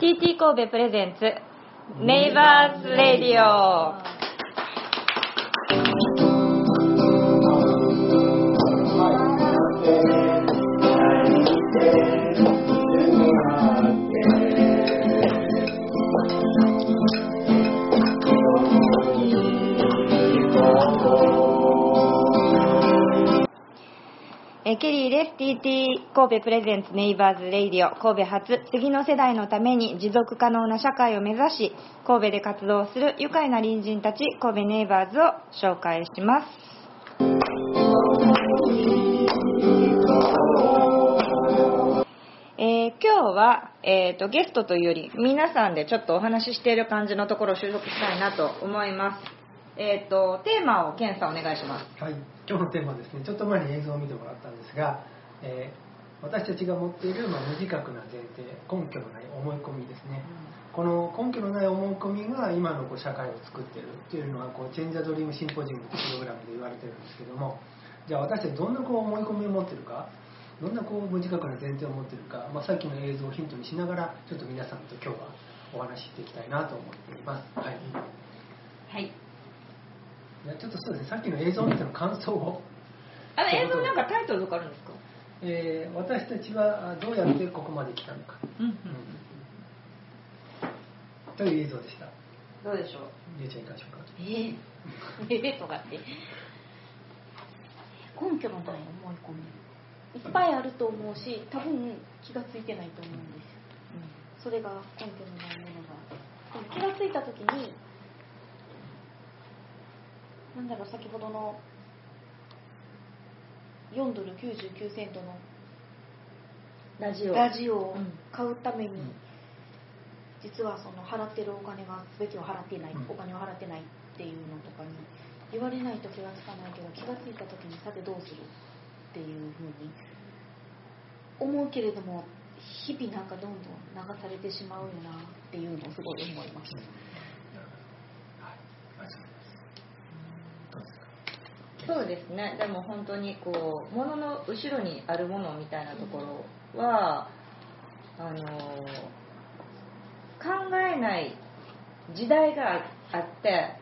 TT 神戸 presents Neighbors Radio えケリーです。TT 神戸 presents Neighbors Radio。神戸発次の世代のために持続可能な社会を目指し神戸で活動する愉快な隣人たち神戸ネイバーズを紹介します。えー今日は、えーとゲストというより皆さんでちょっとお話ししている感じのところを収録したいなと思います。えっ、とテーマをケンさんお願いします。はい、今日のテーマはですね、ちょっと前に映像を見てもらったんですが、えー私たちが持っている、まあ、無自覚な前提、根拠のない思い込みですね。この根拠のない思い込みが今のこう社会を作っているっていうのはこうチェンジャードリームシンポジウムというプログラムで言われてるんですけどもじゃあ私たちどんなこう思い込みを持ってるかどんなこう無自覚な前提を持ってるか、まあ、さっきの映像をヒントにしながらちょっと皆さんと今日はお話ししていきたいなと思っています。はいはいじゃあちょっとそうですね、さっきの映像を見ての感想を。あの映像なんかタイトルとかあるんですか？えー私たちはあどうやってここまで来たのか、うんうんという映像でした。どうでしょう？ゆうちゃんいかがでしょうか？えー、えーとかって。根拠のない思い込み。いっぱいあると思うし多分気がついてないと思うんですよ。それが根拠のないものが。でも気がついた時になんだろう先ほどの4ドル99セントのラジオ。ラジオをうん。買うために、ん。実はその払ってるお金が全てを払っていない、うん。お金を払ってないっていうのとかに言われないと気がつかないけど気がついた時にさてどうするっていうふうに思うけれども日々なんかどんどん流されてしまうよなっていうのをすごい思います。はい、ありがとうございます。どうですか。そうですね。でも本当にこう物の後ろにあるものみたいなところは、あの考えない時代があって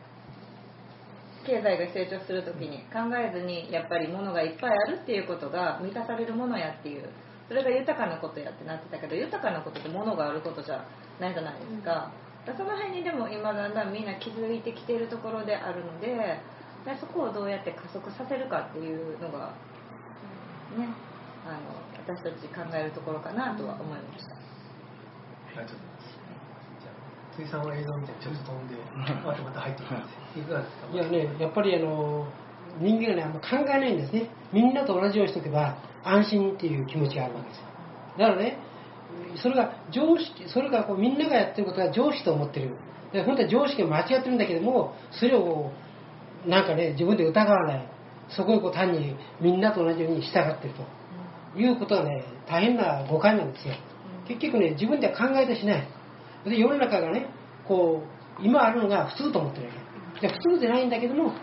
経済が成長する時に考えずにやっぱり物がいっぱいあるっていうことが満たされるものやっていうそれが豊かなことやってなってたけど豊かなことって物があることじゃないじゃないですか,、だからその辺にでも今だんだんみんな気づいてきているところであるのでそこをどうやって加速させるかっていうのがねあの私たち考えるところかなとは思いました。ありがとうございます。じゃあ、辻さんは映像を見てちょっと飛んで、またまた入ってきます。いかがですか？いやね、やっぱりあの人間がね、あんま考えないんですね。みんなと同じようにしとけば安心っていう気持ちがあるわけですよ。だからね、それが常識、それがこうみんながやってることが常識と思ってる。で本当は常識が間違ってるんだけども、それをなんかね、自分で疑わない。そこをこう単にみんなと同じように従ってるということはね、大変な誤解なんですよ。結局ね、自分では考えてしない。で世の中がね、こう、今あるのが普通と思ってるわけ。で普通じゃないんだけども、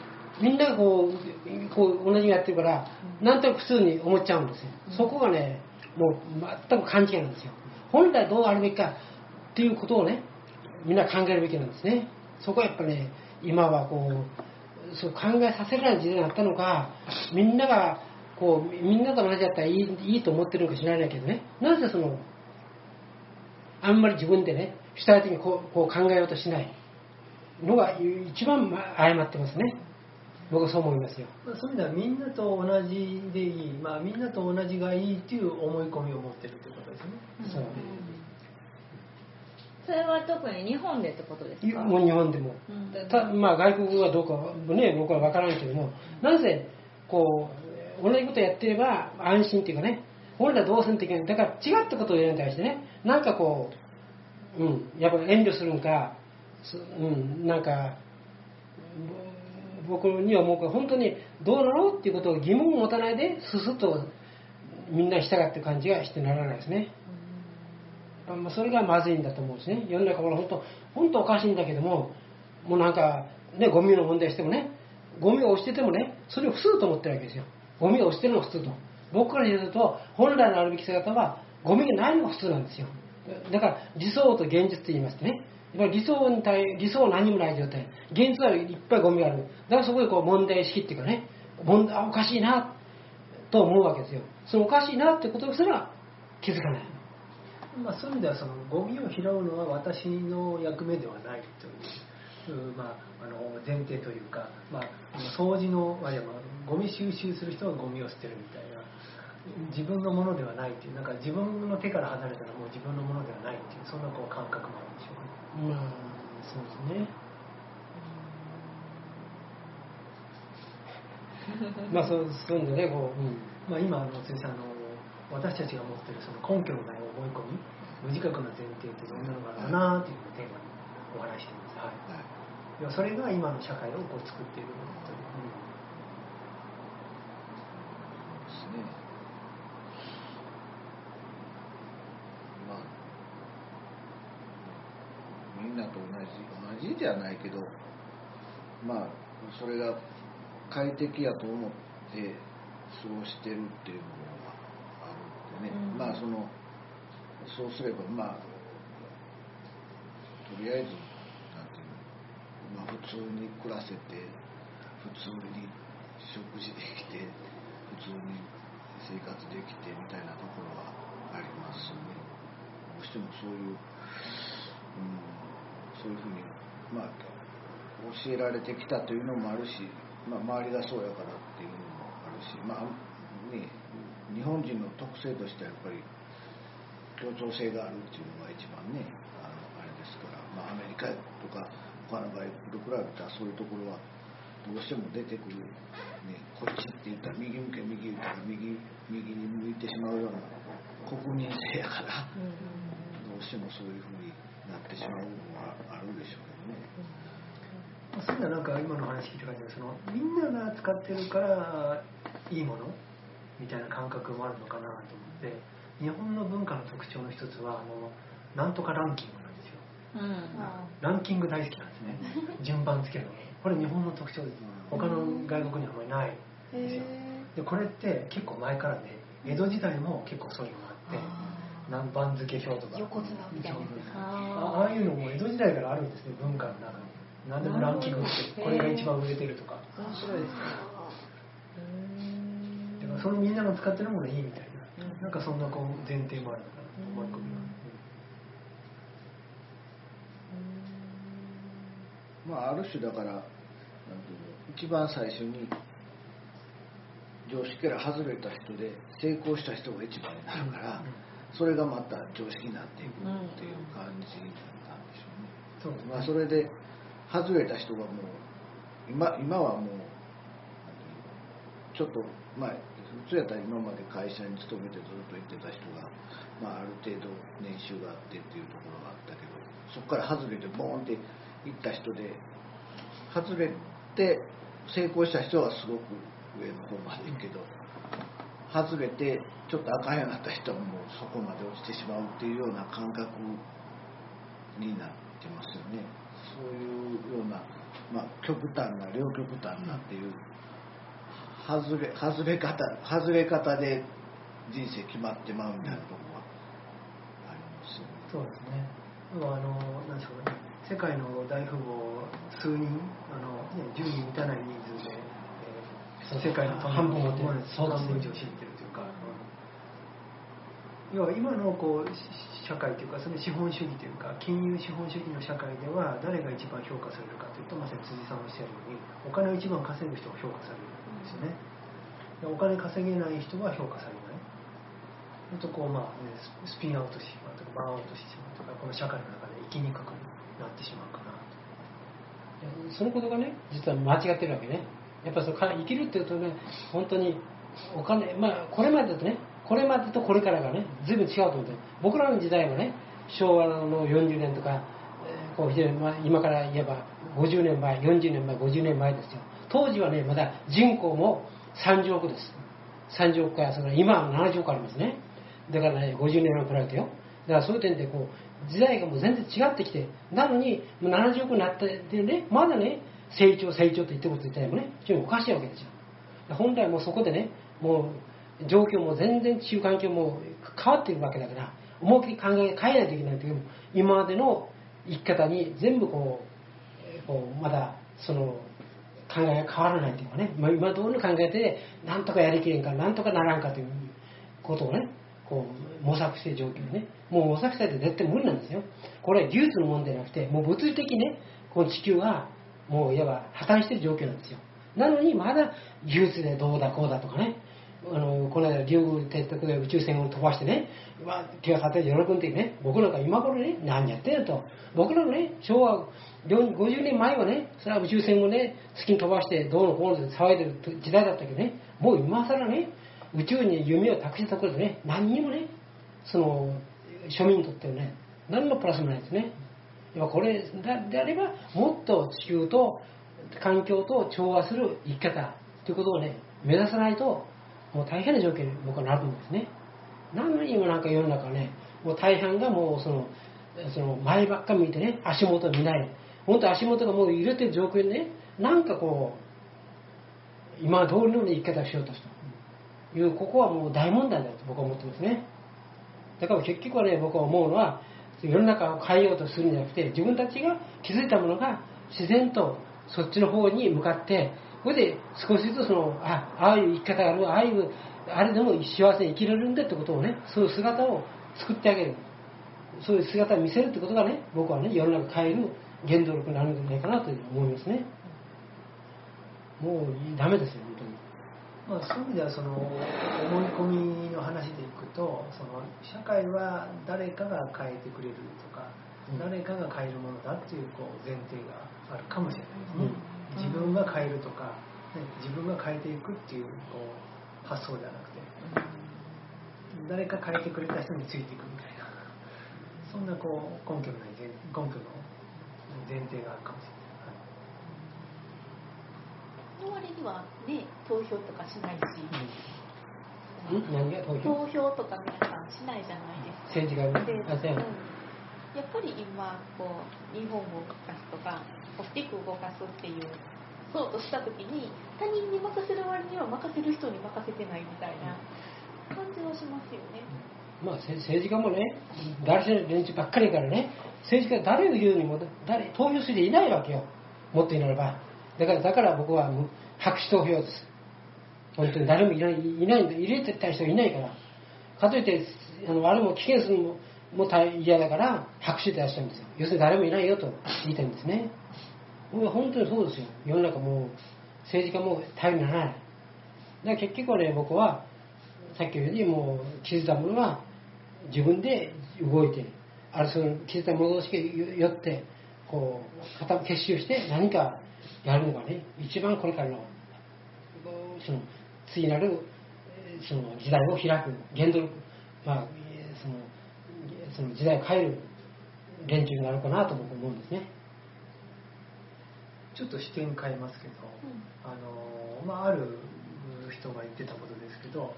みんながこう、こう同じやってるから、なんとなく普通に思っちゃうんですよ。そこがね、もう全く勘違いなんですよ。本来どうあるべきかっていうことをね、みんな考えるべきなんですね。そこはやっぱね、今はこう、そう考えさせられない時代になったのか、みんなが、こう、みんなと同じだったらいいいいと思ってるのか知らないけどね、なぜその、あんまり自分でね、主体的にこうこう考えようとしないのが一番ま誤ってますね。僕はそう思いますよ。まあ、そういう意味ではみんなと同じでいい、まあ、みんなと同じがいいっていう思い込みを持ってるということですね。そうそれは特に日本でってことですか？もう日本でも。うんたまあ、外国はどうかはね、僕は分からないけども、なぜこう同じことやってれば安心っていうかね、俺らどうせんといけない、だから違ったことをやるに対してね、なんかこう、うん、やっぱり遠慮するんか、すうん、なんか、ぼ僕にはもう本当にどうなのっていうことを疑問を持たないで、すすっとみんなに従ってる感じがしてならないですね。まあ、それがまずいんだと思うんですね。世の中は本当、本当おかしいんだけども、もうなんか、ね、ゴミの問題してもね、ゴミを押しててもね、それを普通と思ってるわけですよ。ゴミを押してるのが普通と。僕から言うと、本来のあるべき姿は、ゴミがないのが普通なんですよ。だから理想と現実と言いましてねやっぱり理想に対理想は何もない状態現実はいっぱいゴミがあるだからそこでこう問題意識っていうかね問題おかしいなと思うわけですよそのおかしいなってことすら気づかないまあ、そういう意味ではそのゴミを拾うのは私の役目ではないという、うんまあ、あの前提というか、まあ、掃除の、まあ、いやまあゴミ収集する人はゴミを捨てるみたいな自分のものではないっていうなんか自分の手から離れたらもう自分のものではないっていうそんなこう感覚もあるんでしょうね。まあそうですね。まあそうそういうんでねこう、うん。まあ、今あの辻さんあの私たちが持っているその根拠のない思い込み無自覚な前提ってどんなのがあるかなっていうのをテーマにお話しています、はい。はい。要はそれが今の社会をこう作っているという、ですね。まあ、みんなと同じ、同じじゃないけど、まあ、それが快適やと思って過ごしてるっていうのね、うん。まあ、その、そうすれば、まあ、とりあえず、なんていうの、まあ、普通に暮らせて、普通に食事できて、普通に生活できてみたいなところはありますね。どうしてもそういう、うん、そういうふうに、まあ、教えられてきたというのもあるし、まあ、周りがそうやからっていうのもあるし、まあね、日本人の特性としてはやっぱり協調性があるっていうのが一番ねあのあれですから、まあ、アメリカとか他の場合と比べたらそういうところはどうしても出てくる、ね、こっちって言ったら右向け右言ったら右右に向いてしまうような国民性やからどうしてもそういうふうになってしまうのはあるでしょうけどね。まあそういうのはなん。か今の話聞いた感じでそのみん。なが使ってるからいいものみたいな感覚もあるのかなと思って日本の文化の特徴の一つはあのなんとかランキングなんですよ。うん。ランキング大好きなんですね。順番つけるの。これ日本の特徴です。他の外国にはあまりない。んですよでこれって結構前からね江戸時代も結構そういうのがあって何番付け表とか横綱みたいなああいうのも江戸時代からあるんですね文化の中に。何でもランキングってこれが一番売れてるとか。面白いですねそのみんなが使ってるものがいいみたいな、なんかそんなこう前提もあるのかな思い込みは、まあ、ある種だから一番最初に常識から外れた人で成功した人が一番になるから、それがまた常識になっていくっていう感じなんでしょうね。そうまあ、それで外れた人がもう今今はもうちょっとまあ普通やったら今まで会社に勤めてずっと行ってた人が、まあ、ある程度年収があってっていうところがあったけどそこから外れてボーンって行った人で外れて成功した人はすごく上の方まで行くけど外れてちょっとあかんようになった人はもうそこまで落ちてしまうっていうような感覚になってますよね。そういうような、まあ、極端な両極端なっていう外れ外れ方外れ方で人生決まってまうみたいなところはありますよね。そうですね。あのなんでしょうね。世界の大富豪数人あの、ね、10人満たない人数で、えー世界の半分持ってるそうですね半分以上知ってるというか、要は今のこうし社会というかその資本主義というか金融資本主義の社会では誰が一番評価されるかというとまさに辻さんおっしゃるようにお金を一番稼ぐ人が評価される。んですよね。お金稼げない人は評価されない。ほんとこうまあねスピンアウトしてしまうとかバーンアウトしてしまうとかこの社会の中で生きにくくなってしまうかなと。そのことがね実は間違ってるわけね。やっぱそうか生きるっていうとね本当にお金まあこれまでだとねこれまでとこれからがね随分違うと思って僕らの時代はね昭和の40年とか、えこう非常にまあ今から言えば50年前40年前50年前ですよ。当時はねまだ人口も30億です。30億からその今は70億ありますね。だからね50年前比べてよ。だからそういう点でこう時代がもう全然違ってきてなのにもう70億になってでねまだね成長成長と言ってること自体もね非常におかしいわけですよ。本来もうそこでねもう状況も全然地球環境も変わっているわけだから思いっきり考え変えないといけないという今までの生き方に全部こうこうまだその考えが変わらないというかね、まあ、今通りの考えでなんとかやりきれんかなんとかならんかということをねこう模索している状況ね。もう模索したって絶対無理なんですよ。これは技術のもんじゃなくてもう物理的にねこの地球はもういわば破綻している状況なんですよ。なのにまだ技術でどうだこうだとかねあのこの間竜宮鉄徳で宇宙船を飛ばしてねうわ手が立てて喜んでね僕なんか今頃ね何やってんのと。僕らのね昭和50年前はねそれは宇宙船をね月に飛ばしてどうのこうので騒いでる時代だったけどねもう今更ね宇宙に夢を託したところでね何にもねその庶民にとってはね何のプラスもないですね。これであればもっと地球と環境と調和する生き方ということをね目指さないともう大変な状況に僕はなるんですね。なのに今なんか世の中ねもう大半がもうそのその前ばっか見てね足元見ない。本当足元がもう揺れてる状況にねなんかこう今通りの生き方をしようとした。というここはもう大問題だと僕は思ってますね。だから結局はね僕は思うのは世の中を変えようとするんじゃなくて自分たちが気づいたものが自然とそっちの方に向かってそれで少しずつそのあああいう生き方があるああいうあれでも幸せに生きれるんだってことをねそういう姿を作ってあげる。そういう姿を見せるってことがね僕はね世の中変える原動力になるんじゃないかなと思いますね。もうダメですよ本当に。まあ、そういう意味ではその思い込みの話でいくとその社会は誰かが変えてくれるとか、うん。誰かが変えるものだっていうこう前提があるかもしれないですね、うん自分が変えるとか、ね、自分が変えていくっていうこう発想ではなくて。誰か変えてくれた人についていくみたいな。そんなこう根拠のない前根拠の前提があるかもしれない。の割にはね投票とかしないし、ん。何が投票？投票とか皆さんしないじゃないですか。うん。やっぱり今こう日本を動かすとか大きく動かすっていうそうとした時に他人に任せる割には任せる人に任せてないみたいな感じはしますよね。まあ、政治家もね、誰しない連中ばっかりからね、政治家は誰を言うにも誰投票する人いないわけよ、もっと言うならば。だからだから僕は白紙投票です。本当に誰もいないいないんだ、入れてた人いないから。かといって、あのあれも危険するのもも嫌だから、白紙で出したんですよ。要するに誰もいないよと言いたいんですね。もう本当にそうですよ。世の中もう政治家も頼りにならない。だから結局はね、僕は、さっき言ったようにもう気づいたものは自分で動いてあるその気づいたものしかよってこう固結集して何かやるのがね一番これからのその次なるその時代を開く原動力まあそのその時代を変える連中になるかなと僕は思うんですね。ちょっと視点変えますけど、あのまあ、ある人が言ってたことですけど、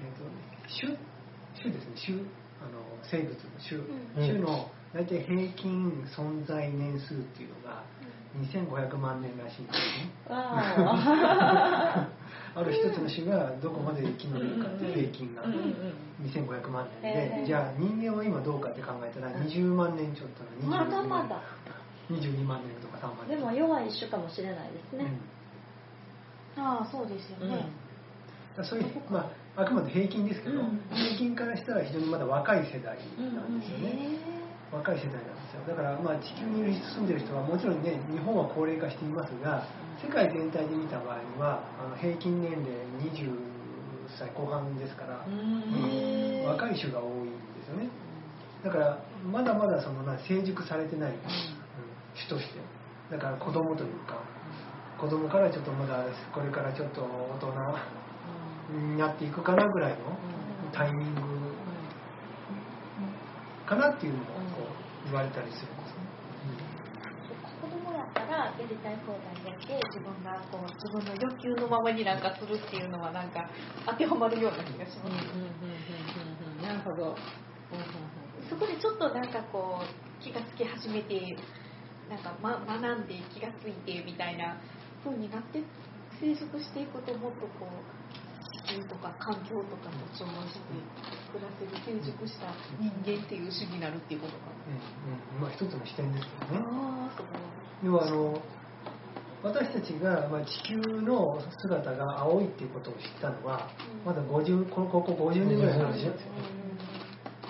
えー、と種種ですね種あの生物の種,、うん。種の大体平均存在年数っていうのが2500万年らしいんですね。わあ。る一つの種がどこまで生き延びるかっていう平均がーうんうん。2500万年でじゃあ人間は今どうかって考えたら20万年ちょっとのまだまだ。22万年とか3万年でも弱い種かもしれないですね。ああそうですよね。うん。だからそういう、まあ、あくまで平均ですけど、うん。平均からしたら非常にまだ若い世代なんですよね、へ若い世代なんですよ。だからまあ地球に住んでる人はもちろんね日本は高齢化していますが世界全体で見た場合にはあの平均年齢20歳後半ですから、うん。うん若い種が多いんですよね。だからまだまだそのな成熟されてない、うん。種としてだから子供というか子供からちょっとまだこれからちょっと大人になっていくかなぐらいのタイミングかなっていうのもこう言われたりするんですね。子供やったらやりたい放題やって自分がこう自分の欲求のままになんかするっていうのはなんか当てはまるような気がします。なるほど。そこでちょっとなんかこう気がつき始めてなんか、ま、学んで気がついてみたいな風になって成熟していくともっとこう地地球とか環境とかと調和して暮らせる成熟した人間っていう主義になるっていうことかうんうんまあ一つの視点ですけどね。ああす要はあの私たちが、まあ、地球の姿が青いっていうことを知ったのはうん。まだ50このここ50年ぐらいの話なんですよ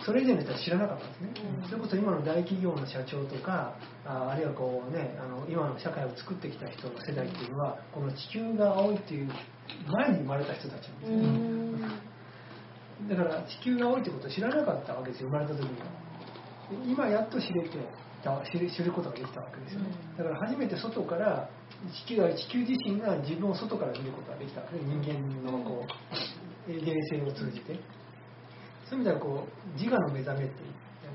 それ以前の人は知らなかったんですね、うん。それこそ今の大企業の社長とかああるいはこう、ね、あの今の社会を作ってきた人の世代っていうのはこの地球が青いっていう前に生まれた人たちなんですうよね、ん。だから地球が青いってことを知らなかったわけですよ生まれた時には。で今やっと知れてた知る知ることができたわけですよね。うん。だから初めて外から地球地球自身が自分を外から見ることができたわけで人間のこう冷静を通じてそういう意味ではこう自我の目覚めって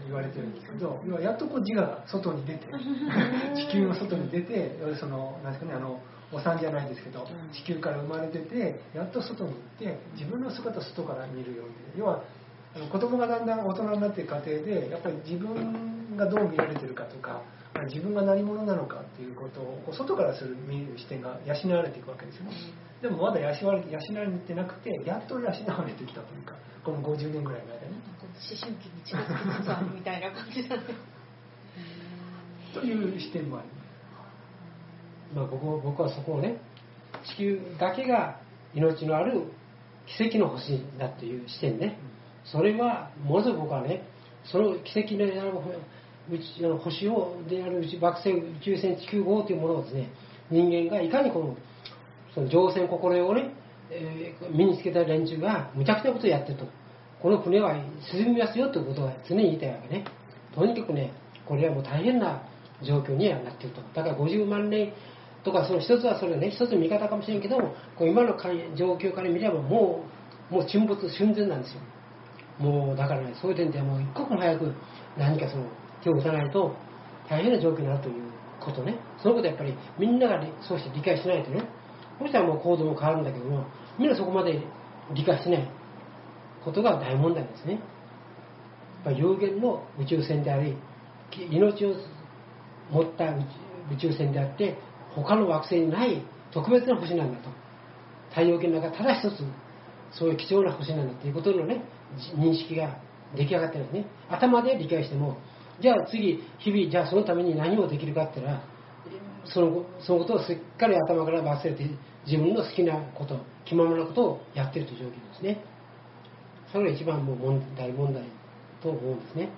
言われてるんですけど要はやっとこう自我が外に出て 地球の外に出てそのなんですかねあのお産じゃないですけどうん。地球から生まれててやっと外に行って自分の姿を外から見るように。要はあの子供がだんだん大人になっていく過程でやっぱり自分がどう見られてるかとかまあ自分が何者なのかっていうことをこう外からする見る視点が養われていくわけですよね。でもまだ養われて養われてなくてやっと養われてきたというかこの50年ぐらいの間になんか思春期に近づきつつあるみたいな感じだね。という視点もありまあ、僕僕はそこをね地球だけが命のある奇跡の星だという視点ね。それはものすごく僕はねその奇跡の星をである宇宙惑星宇宙船地球号というものをですね人間がいかにこのその乗船心得をね、え身につけた連中が無茶苦茶なことをやってると。この船は沈みますよということは常に言いたいわけね。とにかくねこれはもう大変な状況にはなっていると。だから50万年とかその一つはそれね一つの見方かもしれんけどこう今の状況から見ればもうもう沈没寸前なんですよ。もうだからねそういう点ではもう一刻も早く何かその手を打たないと大変な状況になるということね。そのことやっぱりみんなが理そうして理解しないとね。そしたらもう行動も変わるんだけどもみんなそこまで理解してない。ことが大問題ですね。やっぱり有限の宇宙船であり命を持った宇宙船であって他の惑星にない特別な星なんだと。太陽系の中ただ一つそういう貴重な星なんだということのね認識が出来上がってるんですね。頭で理解してもじゃあ次日々じゃあそのために何をできるかって言ったらそのそのことをしっかり頭から忘れて自分の好きなこと気ままなことをやってるという状況ですね。それが一番もう問題問題と思うんですね。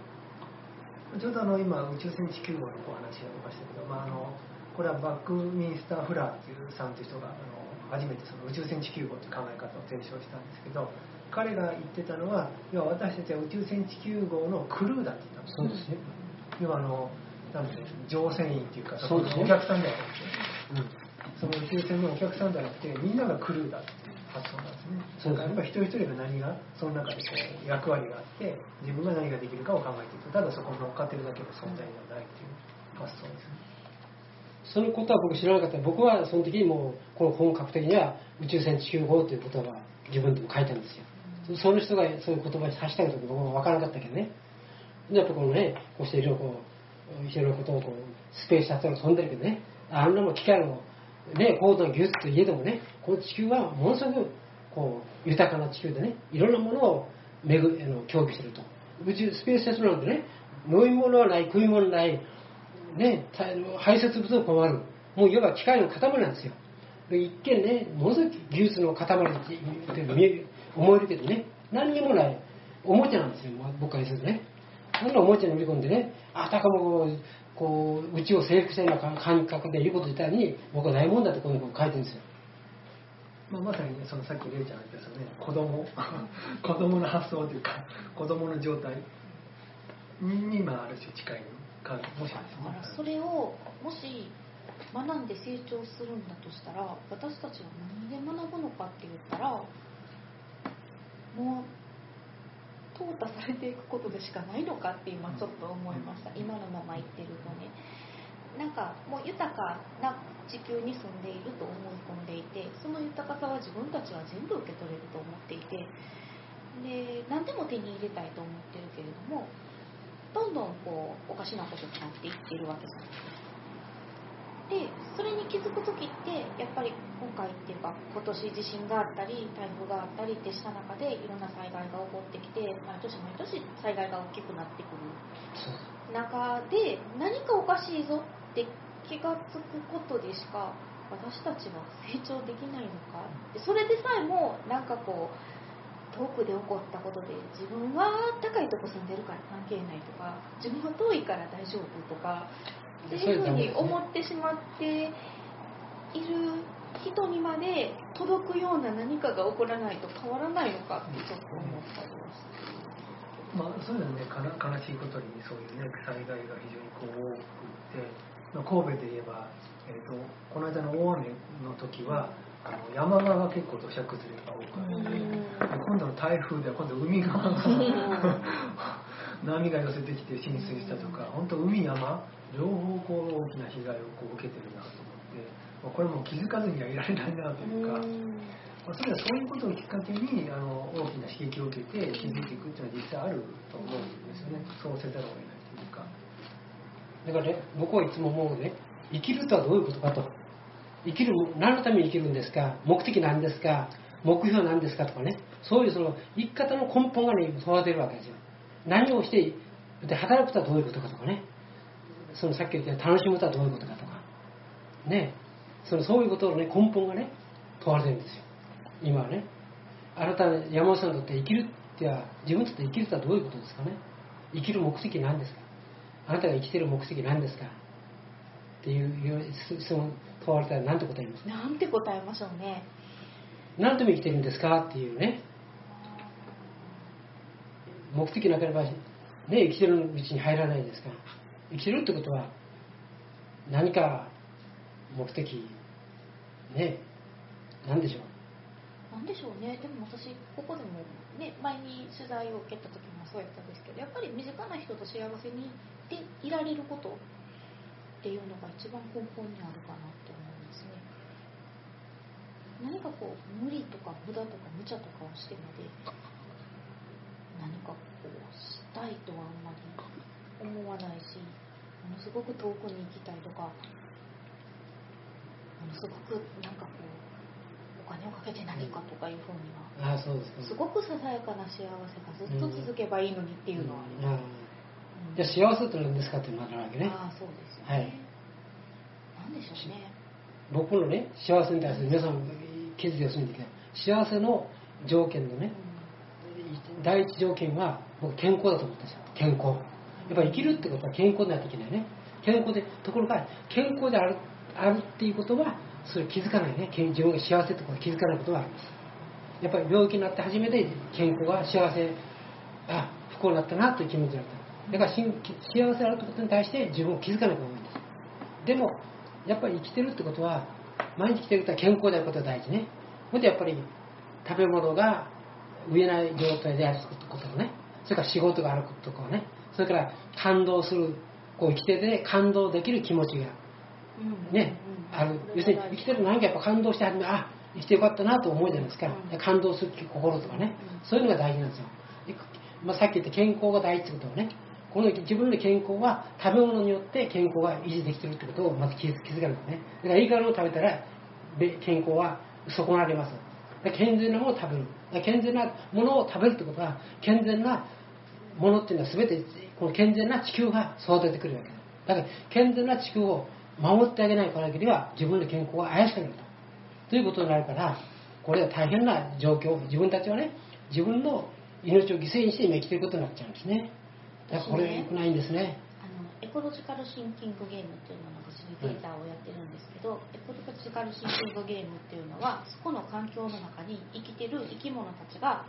ちょうどあの今宇宙船地球号のお話が出ましたけど、まあ、あのこれはバックミンスター・フラーっていうさんという人があの初めてその宇宙船地球号という考え方を提唱したんですけど彼が言ってたのは要は私たちは宇宙船地球号のクルーだって言ったんですそうですね、要はあのなんていうの乗船員っていうかそうですね。お客さんではなくてうんその宇宙船のお客さんじゃなくてみんながクルーだっていう発想なんですね。そうですね。だから一人一人が何がその中でこう役割があって自分が何ができるかを考えていく。ただそこに乗っかってるだけの存在ではないっていう発想ですね。そのことは僕知らなかった。僕はその時にもうこの本格的には宇宙船地球号という言葉自分でも書いたんですよ。その人がそういう言葉に発したかと僕は分からなかったけどね。やっぱこのねこうしていろいろこういろいろことをこうスペースシャトル飛んでるけどねあんなも機械のね高度な技術といえどもねこの地球はものすごくこう豊かな地球でねいろんなものをめぐあの享受してると宇宙スペースシャトルなんてね飲み物はない食い物ないね、排泄物を困る、もういわば機械の塊なんですよ。一見ね、ものすごく技術の塊って思えるけどね、何にもない、おもちゃなんですよ、僕からするとね。そんなおもちゃに乗り込んでね、あたかもこう、こう、うちを征服したような感覚で言うこと自体に、僕は大問題ってこのを書いてるんですよ。まあ、まさにねそのさっきレイちゃんが言ったそのね。子供 子供の発想というか子供の状態。に今ある種近いかもしれないですね。だからそれをもし学んで成長するんだとしたら私たちは何で学ぶのかって言ったらもう淘汰されていくことでしかないのかって今ちょっと思いました。今のまま言ってるとねなんかもう豊かな地球に住んでいると思い込んでいてその豊かさは自分たちは全部受け取れると思っていて。で何でも手に入れたいと思ってるけれどもどんどんこうおかしなことになっていっているわけじゃないですか。でそれに気づく時ってやっぱり今回っていうか今年地震があったり台風があったりってした中でいろんな災害が起こってきて毎年毎年災害が大きくなってくる中で何かおかしいぞって気がつくことでしか私たちは成長できないのか。でそれでさえもなんかこう遠くで起こったことで自分は高いとこ住んでるから関係ないとか自分は遠いから大丈夫とかっていうふうに思ってしまっている人にまで届くような何かが起こらないと変わらないのかってちょっと思ったりはして。まあ、そういうのね悲しいことにそういうね災害が非常にこう多くて、まあ、神戸で言えば、えー、とこの間の大雨の時はあの山側が結構土砂崩れが多かったで今度の台風では今度海側が 波が寄せてきて浸水したとか本当海山両方こう大きな被害をこう受けてるなと思って、まあ、これもう気づかずにはいられないなというか。まあ、それはそういうことをきっかけにあの大きな刺激を受けて気づいていくっていうのは実際あると思うんですよねそうせざるを得ないというかだからね、僕はいつも思うのね、生きるとはどういうことかと。生きる、何のために生きるんですか目的なんですか目標なんですかとかね。そういうその生き方の根本がね、問われてるわけですよ。何をして、で働くとはどういうことかとかね。そのさっき言った楽しむとはどういうことかとか。ね。そのそういうことのね、根本がね、問われてるんですよ。今はね。あなた、山本さんにとって生きるっては、自分にとって生きるとはどういうことですかね。生きる目的なんですかあなたが生きてる目的何ですかっていう質問問われたら何て答えます？なんて答えましょうね。何のために生きてるんですか？っていうね目的なければ、ね、生きてる道に入らないですから生きるってことは何か目的ね何でしょう？なんでしょうね。でも私ここでもね前に取材を受けた時もそうやったんですけど、やっぱり身近な人と幸せにでいられることっていうのが一番根本にあるかなって思うんですね。何かこう無理とか無駄とか無茶とかをしてまで何かこうしたいとはあんまり思わないし、ものすごく遠くに行きたいとか、ものすごくなんかこうお金をかけて何かとかいうふうには。ああそうですかすごくささやかな幸せがずっと続けばいいのにっていうのはありあます。あじゃあ幸せって何ですかっていうのがあるわけねああそうですよね。はいなんでしょうね。僕のね幸せに対する皆さん気づいてほしいんだけど幸せの条件のね第一条件は僕健康だと思ってるんですよ健康やっぱり生きるってことは健康でないといけないね。健康でところが健康であるあるっていうことはそれ気づかないね。自分が幸せってことは気づかないことがあります。やっぱり病気になって初めて健康が幸せあ不幸になったなという気持ちになった。だから幸せであるってことに対して自分を気づかないと思うんです。でもやっぱり生きてるってことは毎日生きてるってことは健康であることが大事ね。ほんでやっぱり食べ物が飢えない状態であることとね。それから仕事があることとかね。それから感動するこう生きてて感動できる気持ちがうん。ね、ある。要するに生きてる何かやっぱ感動して始めあ生きてよかったなと思うじゃないですか、うん。感動する心とかね、うん。そういうのが大事なんですよ、でまあ、さっき言った健康が大事ってことはねこの自分の健康は食べ物によって健康が維持できてるってことをまず気づ気づかないとね。だからいいからを食べたらべ健康は損なわれます健全なものを食べる。健全なものを食べるってことは健全なものっていうのは全てこの健全な地球が育ててくるわけだ。だから健全な地球を守ってあげないからには自分の健康が怪しくなると。ということになるからこれは大変な状況自分たちはね自分の命を犠牲にして今生きていることになっちゃうんですね。だからこれ良くないんですね。エコロジカルシンキングゲームっていうののファシリテータをやってるんですけど、エコロジカルシンキングゲームっていうのはそこの環境の中に生きてる生き物たちが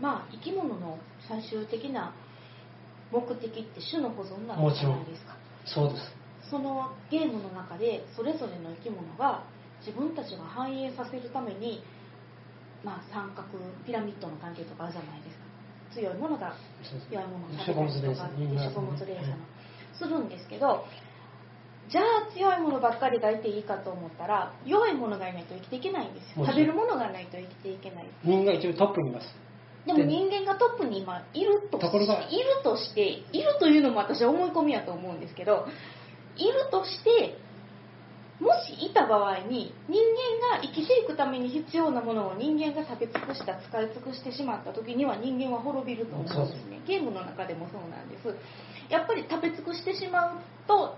まあ生き物の最終的な目的って種の保存なわけじゃないですか。そうです。そのゲームの中でそれぞれの生き物が自分たちが繁栄させるために、まあ、三角ピラミッドの関係とかあるじゃないですか。強いものが弱いものを食物連たりとか鎖食物連鎖の。するんですけどじゃあ強いものばっかりがいていいかと思ったら弱いものがいないと生きていけないんですよ。食べるものがないと生きていけない。人間が一応トップにいますでも人間がトップに今いるとところがいるとしているというのも私は思い込みやと思うんですけどいるとしてもしいた場合に人間が生きていくために必要なものを人間が食べ尽くした使い尽くしてしまった時には人間は滅びると思うんですね。ゲームの中でもそうなんです。やっぱり食べ尽くしてしまうと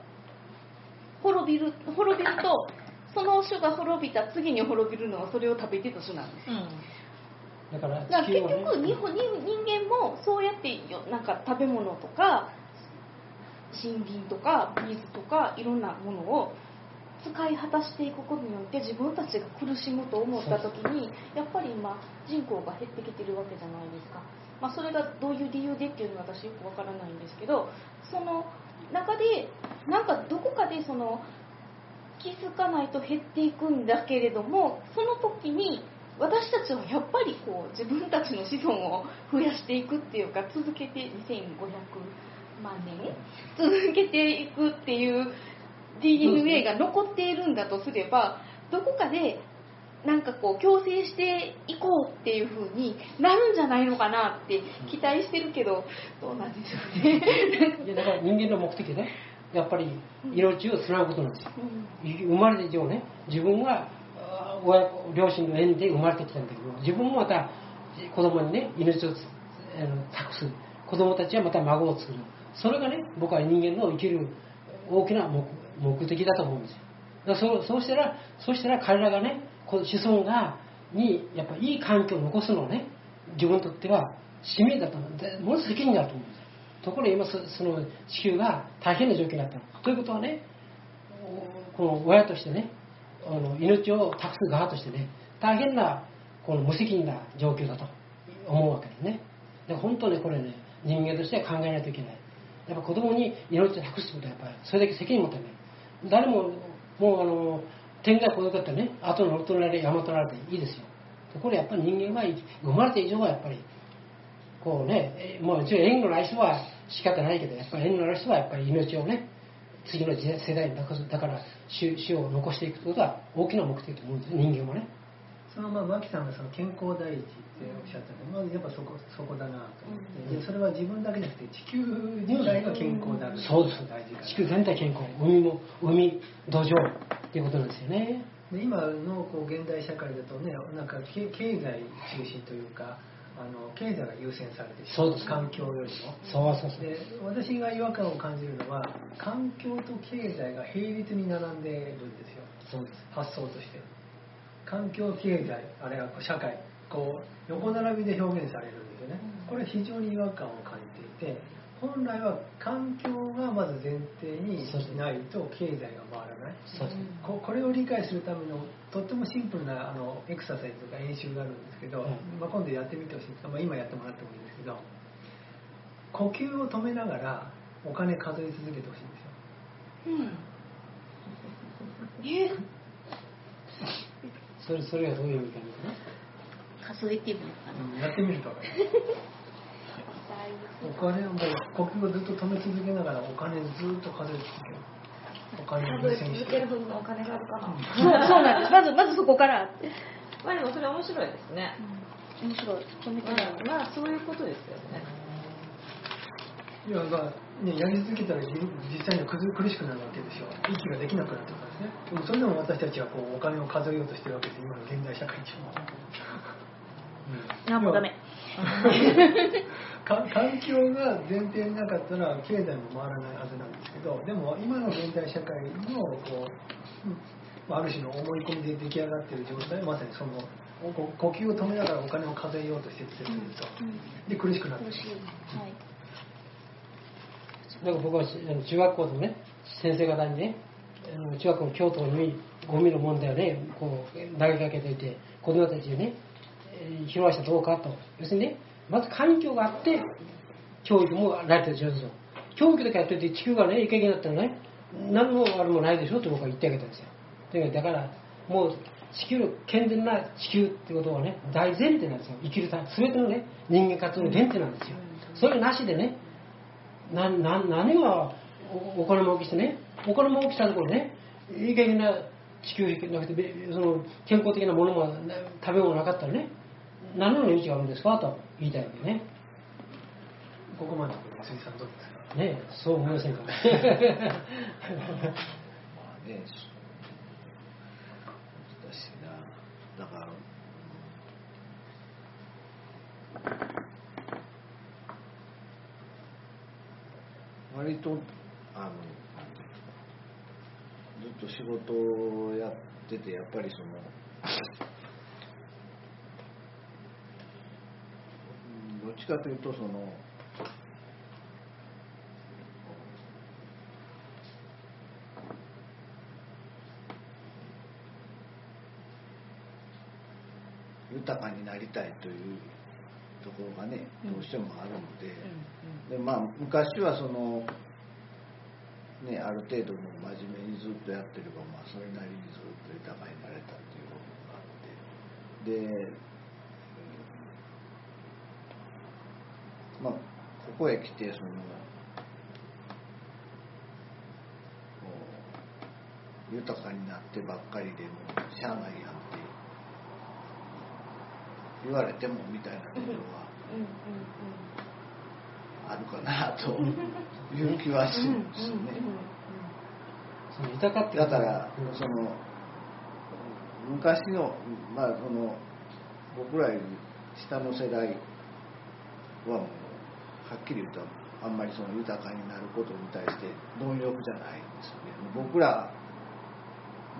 滅びる滅びるとその種が滅びた次に滅びるのはそれを食べてた種なんですだからだからね。局日本人人間もそうやってよなんか食べ物とか森林とか水とかいろんなものを使い果たしていくことによって自分たちが苦しむと思った時にやっぱり今人口が減ってきてるわけじゃないですか、まあ、それがどういう理由でっていうのは私よくわからないんですけどその中でなんかどこかでその気づかないと減っていくんだけれどもその時に私たちはやっぱりこう自分たちの子孫を増やしていくっていうか続けて2500万年？続けていくっていう DNA が残っているんだとすればどこかでなんかこう強制していこうっていう風になるんじゃないのかなって期待してるけどどうなんでしょうね。いやだから人間の目的ね。やっぱり命をつなぐことなんですよ。うん。生まれて以上ね自分があー親両親の縁で生まれてきたんだけど自分もまた子供にね命を託す子供たちはまた孫を作る。それがね僕は人間の生きる大きな目的だと思うんですよ。だからそうしたらそうしたら彼らがねこの子孫がにやっぱいい環境を残すのはね自分にとっては使命だと思うでもの責任だと思うんですところが今その地球が大変な状況になったということはねこの親としてねあの命を託す側としてね大変なこの無責任な状況だと思うわけですね。で本当にこれね人間としては考えないといけない。やっぱ子供に命を託すことはやっぱりそれだけ責任持ってね誰ももうあの天が孤独だってね後の乗っ取られ山取られていいですよ。ところがやっぱり人間は生まれた以上はやっぱりこうね、もう一応縁のない人は仕方ないけど、やっぱり縁のある人はやっぱり命をね、次の世代にだから死死を残していくことは大きな目的だと思うんですよ、人間もね。そのまあ牧さんがその健康第一っておっしゃったんでまずやっぱそこそこだなと思って、でそれは自分だけじゃなくて地球自体が健康であるそうです大事地球全体健康、海も、海、土壌っていうことなんですよね。で今のこう現代社会だとねなんか経経済中心というかあの経済が優先されてしまそう環境よりも。そうそうそう。で私が違和感を感じるのは環境と経済が並列に並んでるんですよ。そうです。発想として。環境経済あるいはこう社会こう横並びで表現されるんですよね。これ非常に違和感を感じていて本来は環境がまず前提にないと経済が回らない。そうです。ここれを理解するためのとってもシンプルなあのエクササイズとか演習があるんですけど、うん。まあ、今度やってみてほしいんですけど、まあ、今やってもらってもいいんですけど呼吸を止めながらお金数え続けてほしいんですよ。うん。え？それそれがどういう意味かね。数えてみようかな。うんやってみると お金をもう呼吸をずっと止め続けながらお金ずっと数え続ける。お金を数え優先して。続けるほどのお金があるかな、そうそうなんです。まずまずそこから。まあでもそれ面白いですね、面白い。止めてまないあ、まあそういうことですよね。いやまあね、やり続けたら実際には苦苦しくなるわけでしょ息ができなくなってくるんですねでもそれでも私たちはこうお金を数えようとしてるわけです今の現代社会中も、あもうダメか環境が前提になかったら経済も回らないはずなんですけどでも今の現代社会のこう、うんまあある種の思い込みで出来上がっている状態まさにそのこ呼吸を止めながらお金を数えようとしてると、で苦しくなってるはい。だから僕はあの中学校のね先生方にねあの中学校の京都にゴミの問題をねこう投げかけていて子供たちにねえー広がしたらどうかと。要するにねまず環境があって教育も成り立つんですよ教育だけやってて地球がねいい加減になったらね何のあれもないでしょって僕は言ってあげたんですよ。だからもう地球の健全な地球ってことはね大前提なんですよ。生きるた全てのね人間活動の原点なんですよ。それなしでねなな何がおお金儲けしてねお金儲けしたところねいい加減な地球じゃなくてべその健康的なものもな食べ物がなかったらね何の値打ちがあるんですか？と言いたいわけね。ここまでのところで辻さんどうですかねそう思いませんか？まあねだから割とあのずっと仕事をやっててやっぱりそのうんどっちかというとその豊かになりたいというところがねどうしてもあるので。でまあ、昔はその、ね、ある程度もう真面目にずっとやってれば、まあ、それなりにずっと豊かになれたっていうことがあってで、うんまあ、ここへ来てその豊かになってばっかりでもしゃあないやんって言われてもみたいなころは。あるかなという気はするんですよね。豊かってだからその昔のまあその僕らより下の世代はもうっきり言うとあんまりその豊かになることに対して貪欲じゃないんですよね。僕ら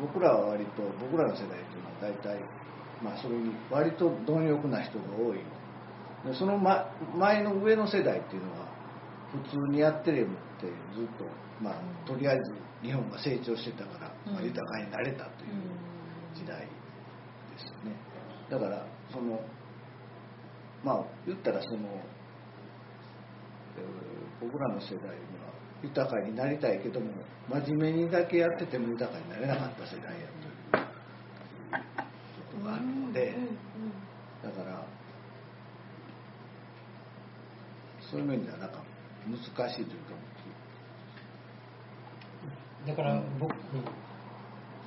僕らは割と僕らの世代というのは大体まあそれに割と貪欲な人が多い。でその前前の上の世代っていうのは普通にやってればってずっと、まあ、とりあえず日本が成長してたから、まあ、豊かになれたという時代ですよね。だからそのまあ言ったらその、えー僕らの世代には豊かになりたいけども真面目にだけやってても豊かになれなかった世代やということがあるので。だからそういう面ではなんか難しいというかだから僕,、うん、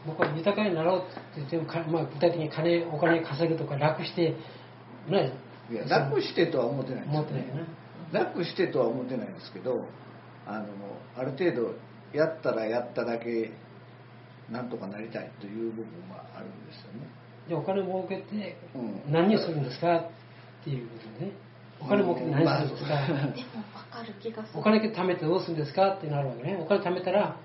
僕は豊かになろうって言ってもか、まあ、具体的に金お金稼ぐとか楽してねい？や楽してとは思ってないんですよ思ってないよね楽してとは思ってないんですけどあのある程度やったらやっただけなんとかなりたいという部分はあるんですよね。じゃあお金儲けてうん。何をするんですかっていうことね。お金儲けて何するんですか、まあでも分かる気がする。お金貯めてどうするんですかってなるわけね。お金貯めたら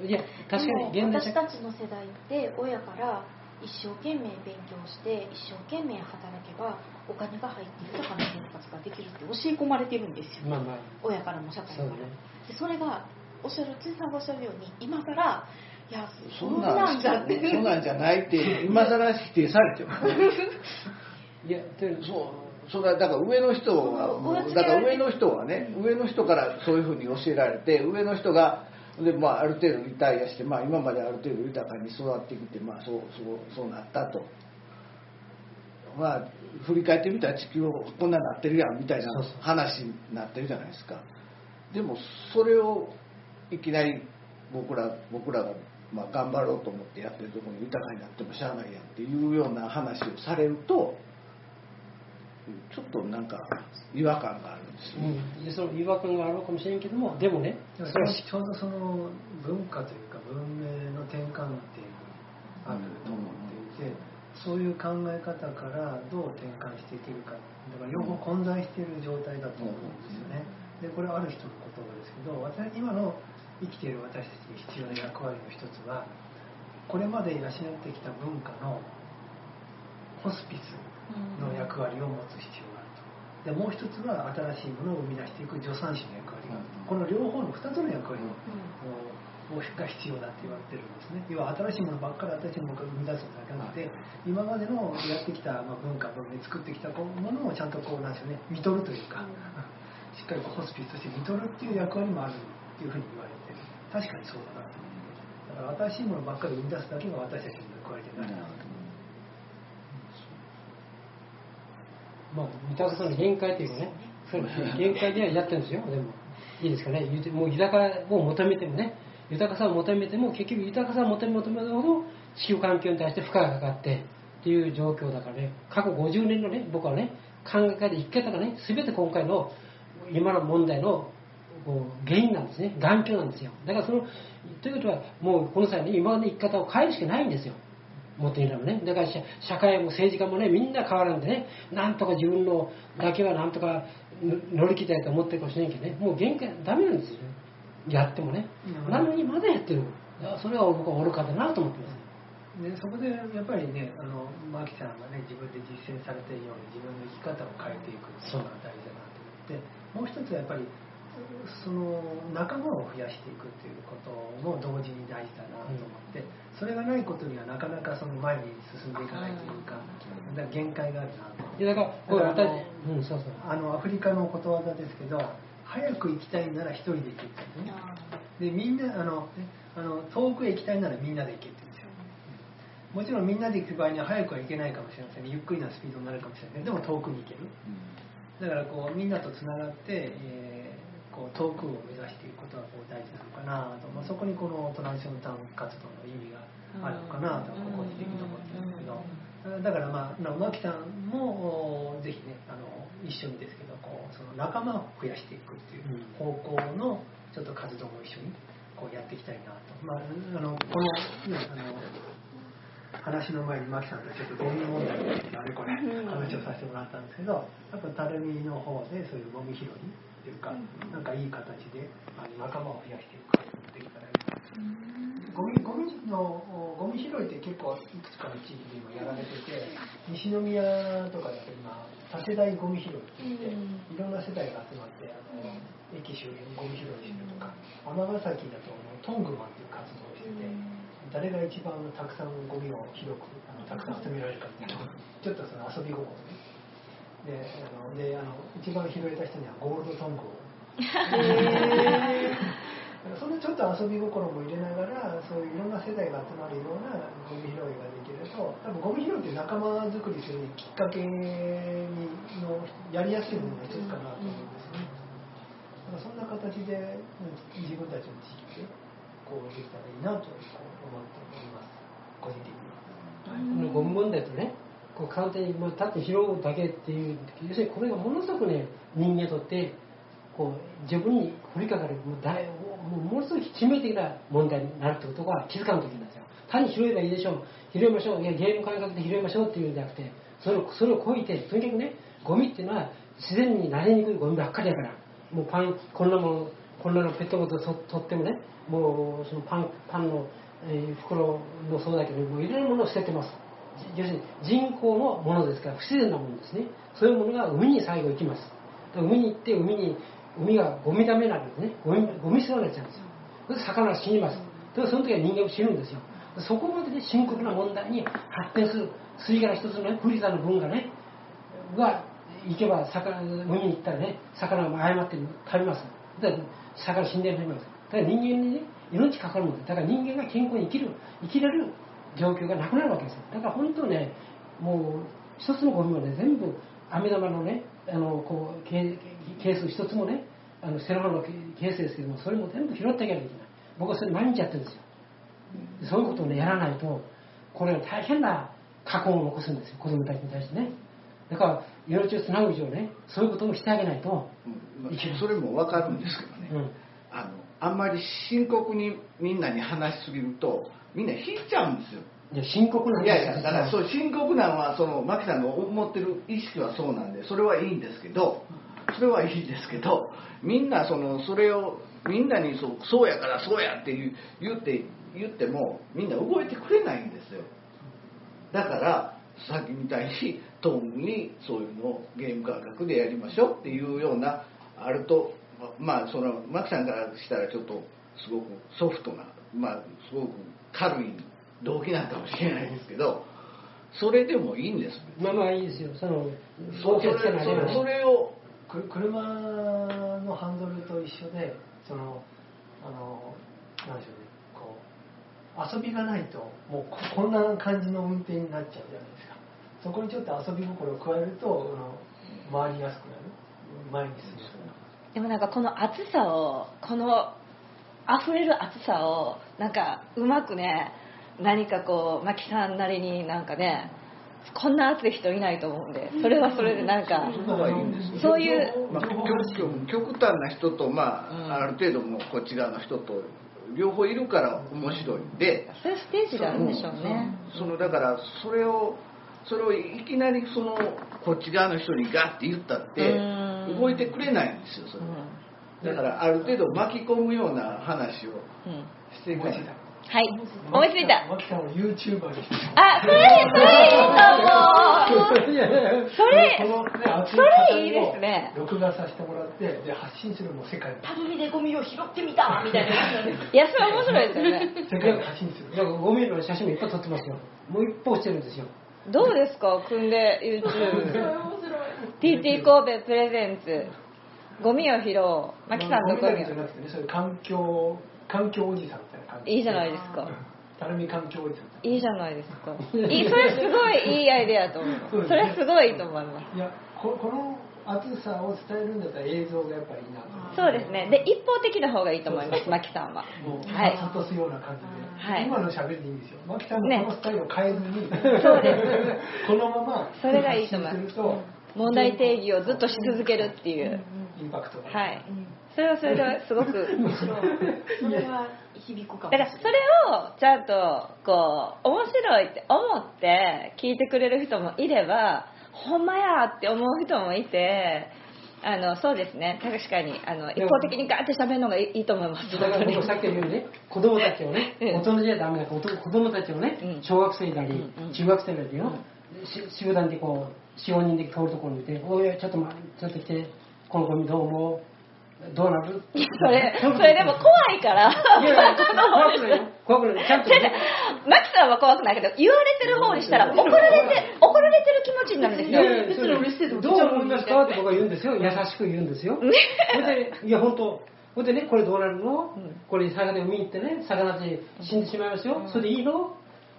いや確かに現代社私たちの世代って親から一生懸命勉強して一生懸命働けばお金が入って豊かな生活ができるって教え込まれてるんですよ。まあまあ。親からも社会から。もそでそれがおっしゃる辻さんがおっしゃるように今からいやそそんんなんじゃって。そんなんじゃないって今更否定されても いやでそうそれはだから上の人はだから上の人はね上の人からそういうふうに教えられて上の人がで、まあ、ある程度リタイアして、まあ、今まである程度豊かに育ってきて、まあ、そうそうそうなったと。まあ、振り返ってみたら地球こんなになってるやんみたいな話になってるじゃないですか。でもそれをいきなり僕ら僕らがまあ頑張ろうと思ってやってるところに豊かになってもしゃあないやんっていうような話をされるとちょっとなんか違和感があるんですよ、うん、でその違和感があるかもしれんけどもでもねでもそれはちょうどその文化というか文明の転換点があると思っていて、そういう考え方からどう転換していけるかだから両方混在している状態だと思うんですよね。でこれはある人の言葉ですけど私今の生きている私たちに必要な役割の一つはこれまで養ってきた文化のホスピスの役割を持つ必要があると。でもう一つは新しいものを生み出していく助産師の役割があると。この両方の2つの役割ををが必要だって言われてるんですね。要は新しいものばっかり新しいものを生み出すんだけじゃなくて、今までのやってきたまあ文化、文明作ってきたこうものをちゃんとこうなんですよね、見とるというか、しっかりホスピスとして見とるっていう役割もあるっていうふうに言われてる。確かにそうだなと思う。だから新しいものばっかり生み出すだけが私たちの役割でない。なと。まあ豊かさの限界というかね。限界ではやってるんですよ。でもいいですかね。言うてもう豊かを求めてもね豊かさを求めても結局豊かさを求め求めるほど地球環境に対して負荷がかかってっていう状況だからね。過去50年のね僕はね考え方生き方がね全て今回の今の問題の原因なんですね。眼鏡なんですよ。だからそのということはもうこの際ね今まで生き方を変えるしかないんですよ。もっと言うならね。だから社会も政治家もねみんな変わらんでねなんとか自分のだけはなんとか乗り切りたいと思ってるかもしれんけどね。もう限界ダメなんですよ。やってもね。うん。なのにまだやってる。それは僕は愚かだなと思ってます。でそこでやっぱりねあのマキさんがね自分で実践されているように自分の生き方を変えていくっていうのが大事だなと思ってもう一つはやっぱりその仲間を増やしていくっていうことも同時に大事だなと思って、それがないことにはなかなかその前に進んでいかないというか、限界があるなと。いやだからこれうんそうそう。あのアフリカのことわざですけど早く行きたいなら一人で行けって言うんですねでみんなあのねあの遠くへ行きたいならみんなで行けって言うんですよ。もちろんみんなで行く場合には早くは行けないかもしれませんね。ゆっくりなスピードになるかもしれないでも遠くに行ける。だからこうみんなとつながって、えーこう遠くを目指していくことがこう大事なのかなと、まあ、そこにこのトランジションタウン活動の意味があるのかなと。個人的に思ってるんですけど。だからまあな牧さんもおぜひねあの一緒にですその仲間を増やしていくっていう方向のちょっと活動も一緒にこうやっていきたいなと、まあ、あのこの,、ね、あの話の前に牧さんとちょっとゴミ問題についてあれこれ話をさせてもらったんですけどやっぱたるみの方でそういうゴミ拾いっていうかなんかいい形で仲間を増やしていくゴミゴミのゴミ拾いって結構いくつかの地域で今やられてて西宮とかだと今多世代ゴミ拾いって言っていろんな世代が集まってあの駅周辺にゴミ拾いしてるとか尼崎だとトングマンっていう活動をしてて誰が一番たくさんゴミを広くあのたくさん集められるかっていうのをちょっとその遊び心ね。であのであの一番拾えた人にはゴールドトングを そのちょっと遊び心も入れながらそういういろんな世代が集まるようなゴミ拾いができると多分ゴミ拾いって仲間づくりするきっかけにのやりやすいものの一つかなと思うんですね。だからそんな形でうん自分たちの地域でこうできたらいいなと思っております個人的には。このゴム問題とねこう簡単にまあ立って拾うだけっていう要するにこれがものすごくね人間にとってこう自分に降りかかるもう大もうものすごい致命的な問題になるってことが気づかんときなんですよ単に拾えばいいでしょう。拾いましょういやゲーム感覚で拾いましょうっていうんじゃなくてそれをそれを超えてとにかくねゴミっていうのは自然に慣れにくいゴミばっかりやからもうパンこんなものこんなのペットボトル取ってもねもうそのパンパンの、えー袋もそうだけどもういろいろなものを捨ててます。要するに人工のものですから不自然なものですね。そういうものが海に最後行きます。海に行って海に海がゴミダメなんですね。ゴミゴミ捨てになっちゃうんですよ。それで魚は死にます。でその時は人間も死ぬんですよ。そこまでで深刻な問題に発展する吸い殻一つのね富士山の分がねが行けば魚海に行ったらね魚が誤って食べます。だから魚死んでしまいます。だから人間にね命かかるもんだ。から人間が健康に生きる生きれる状況がなくなるわけですよ。だから本当ねもう一つのゴミをね全部飴玉のねあのこうケース一つもねあのセロハンのケースですけどもそれも全部拾っていかなきゃいけない。僕はそれ毎日やってるんですよ。そういうことをねやらないとこれは大変な過去を残すんですよ。子供たちに対してね。だから命をつなぐ以上ねそういうこともしてあげないと、うん。まあそれも分かるんですけどね、うん、あのあんまり深刻にみんなに話しすぎるとみんな引いちゃうんですよ。いや深刻なんいやいやだからそう深刻なのはその牧さんが思ってる意識はそうなんでそれはいいんですけどそれはいいんですけどみんなそのそれをみんなにそうそうやからそうやって言って言ってもみんな動いてくれないんですよ。だからさっきみたいにトングにそういうのをゲーム感覚でやりましょうっていうようなあるとまあその牧さんからしたらちょっとすごくソフトなまあすごく軽い動機なんかもしれないですけどそれでもいいんですまあまあいいですよ。そのそそれそれをく車のハンドルと一緒でそのあのなんでしょうね。こう遊びがないともうこんな感じの運転になっちゃうじゃないですか。そこにちょっと遊び心を加えるとあの回りやすくなる。前に進む。でもなんかこの暑さをこの溢れる暑さをなんかうまくね何かこうマキさんなりになんかねこんな暑い人いないと思うんでそれはそれでなんかそういうまあ、極端な人と、まあうん。ある程度もうこっち側の人と両方いるから面白いんでそういうステージがあるんでしょうね。そのだからそれをそれをいきなりそのこっち側の人にガッて言ったってうん。動いてくれないんですよそれ。はだからある程度巻き込むような話をうん。うんしていくしだはい。思いついた。マキさんを YouTuber にしてあそれそれいいと思うそれそれいいですね。録画させてもらってで発信するもう世界にたるみでゴミを拾ってみたみたいな。いやそれ面白いですよね。世界に発信する。いやゴミの写真もいっぱい撮ってますよ。もう一方してるんですよ。どうですか？組んで YouTubeTT 神戸プレゼンツ。ゴミを拾う。マキさんとゴミゴミだけじゃなくてねそういう環境環境おじさんみたいな感じ。いいじゃないですか。たるみ環境おじさんいいじゃないですか。いいそれすごいいいアイデアだと思いますそれすごいいいと思います。いやここの熱さを伝えるんだったら映像がやっぱりいいなとそうですね。で一方的な方がいいと思いますマキさんは。もうはい。諭すような感じで、はい。今の喋りでいいんですよ。マキさんね。のこのスタイルを変えずに、そうで このままそれがいいと思います。問題定義をずっとし続けるっていう。インパクトが。はいそれはそれですごく。それは響くかも。だからそれをちゃんとこう面白いって思って聞いてくれる人もいればほんまやって思う人もいてあのそうですね。確かにあの一方的にガーって喋るのがいいいいと思います。だから僕さっき言うようにね子供たちをねうん。大人じゃダメだから子供たちをねうん。小学生なり中学生なりよし集団でこう45人で通るところにいて「おいちょっと待ちょっと来てこのゴミどう思う？どうなる?」それそれでも怖いから。いやいや怖くないよ。怖くないちゃんとね。マキさんは怖くないけど言われてる方にしたら怒られて怒られてる気持ちになるんですよ。いやいやそれどう思いますか？って僕は言うんですよ。優しく言うんですよ。それでいや本当それでねこれどうなるの、うん。これ魚を見に行ってね魚たち死んでしまいますよ、それでいいの？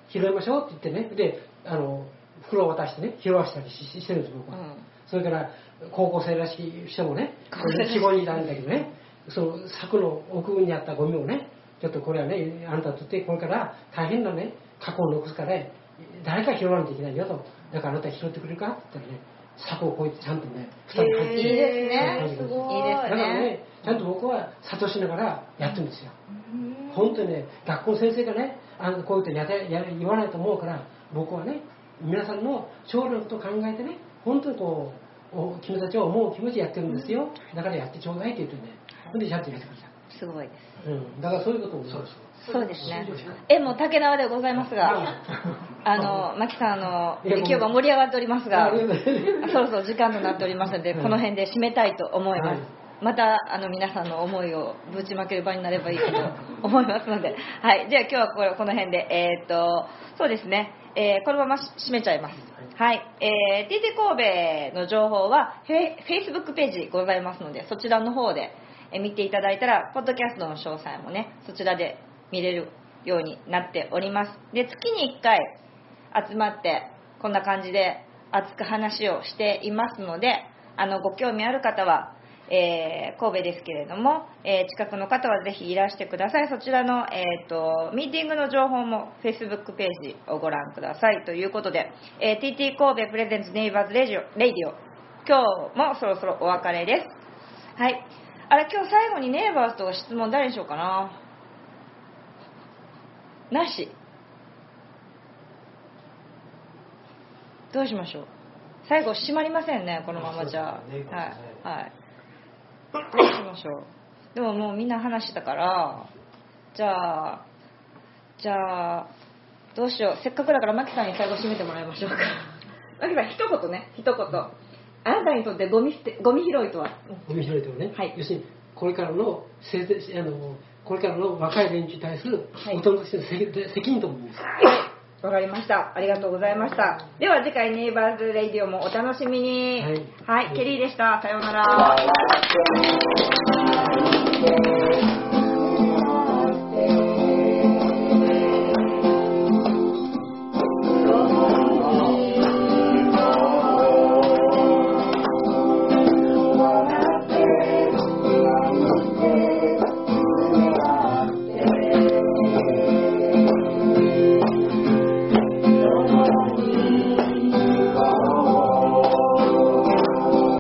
拾いましょうって言ってね。であの袋を渡してね拾わしたりしてるんです僕は、うん。それから高校生らしい人もね高校生らしい45人いたんだけどねその柵の奥にあったゴミをねちょっとこれはねあんたとってこれから大変なね過去を残すから誰か拾わないといけないよと。だからあなた拾ってくれるか？って言ったらね柵をこうやってちゃんとね二人入っていいですね。すごいいですだからねねちゃんと僕は諭しながらやってるんですよ。本当にね学校の先生がねあのこういうことやれやれ言わないと思うから僕はね皆さんの将来のことを考えてね本当にこうお君たちを思う気持ちでやってるんですよ。だからやってちょうだいって言ってね。ほんでちゃんとやってくれたすごいです。うん、だからそういうことをそうそうですねえもう竹縄でございますがあのマキさんあの今日は盛り上がっておりますがそろそろ時間となっておりますので、この辺で締めたいと思います。はいまたあの皆さんの思いをぶちまける場になればいいかと 思いますので、はい、じゃあ今日はこれこの辺で、えーっとそうですね、えーこのまま締めちゃいます。はい、えー、TT 神戸の情報はフェ Facebook ページございますので、そちらの方でえー見ていただいたら、ポッドキャストの詳細もね、そちらで見れるようになっております。で、月に1回集まってこんな感じで熱く話をしていますのであのご興味ある方は、えー神戸ですけれども、えー近くの方はぜひいらしてください。そちらの、えー、とミーティングの情報も Facebook ページをご覧ください。ということで、えー TT 神戸 presents Neighbors Radio Radio。今日もそろそろお別れです。はい。あれ今日最後に Neighbors と質問誰にしようかな。なし。どうしましょう。最後閉まりませんねこのままじゃ。ね。はい。はいどうしましょう。でももうみんな話したからじゃあじゃあどうしよう。せっかくだからマキさんに最後締めてもらいましょうか。マキさん一言ね。一言。あなたにとってゴミ捨てゴミ拾いとは？ゴミ拾いとね、はい。要するにこれからのせあのこれからの若い連中に対するはい。大人としての責責任と思います。はいわかりました。ありがとうございました。では次回ネイバーズレイディオもお楽しみに。はいはい、ケリーでした。さようなら。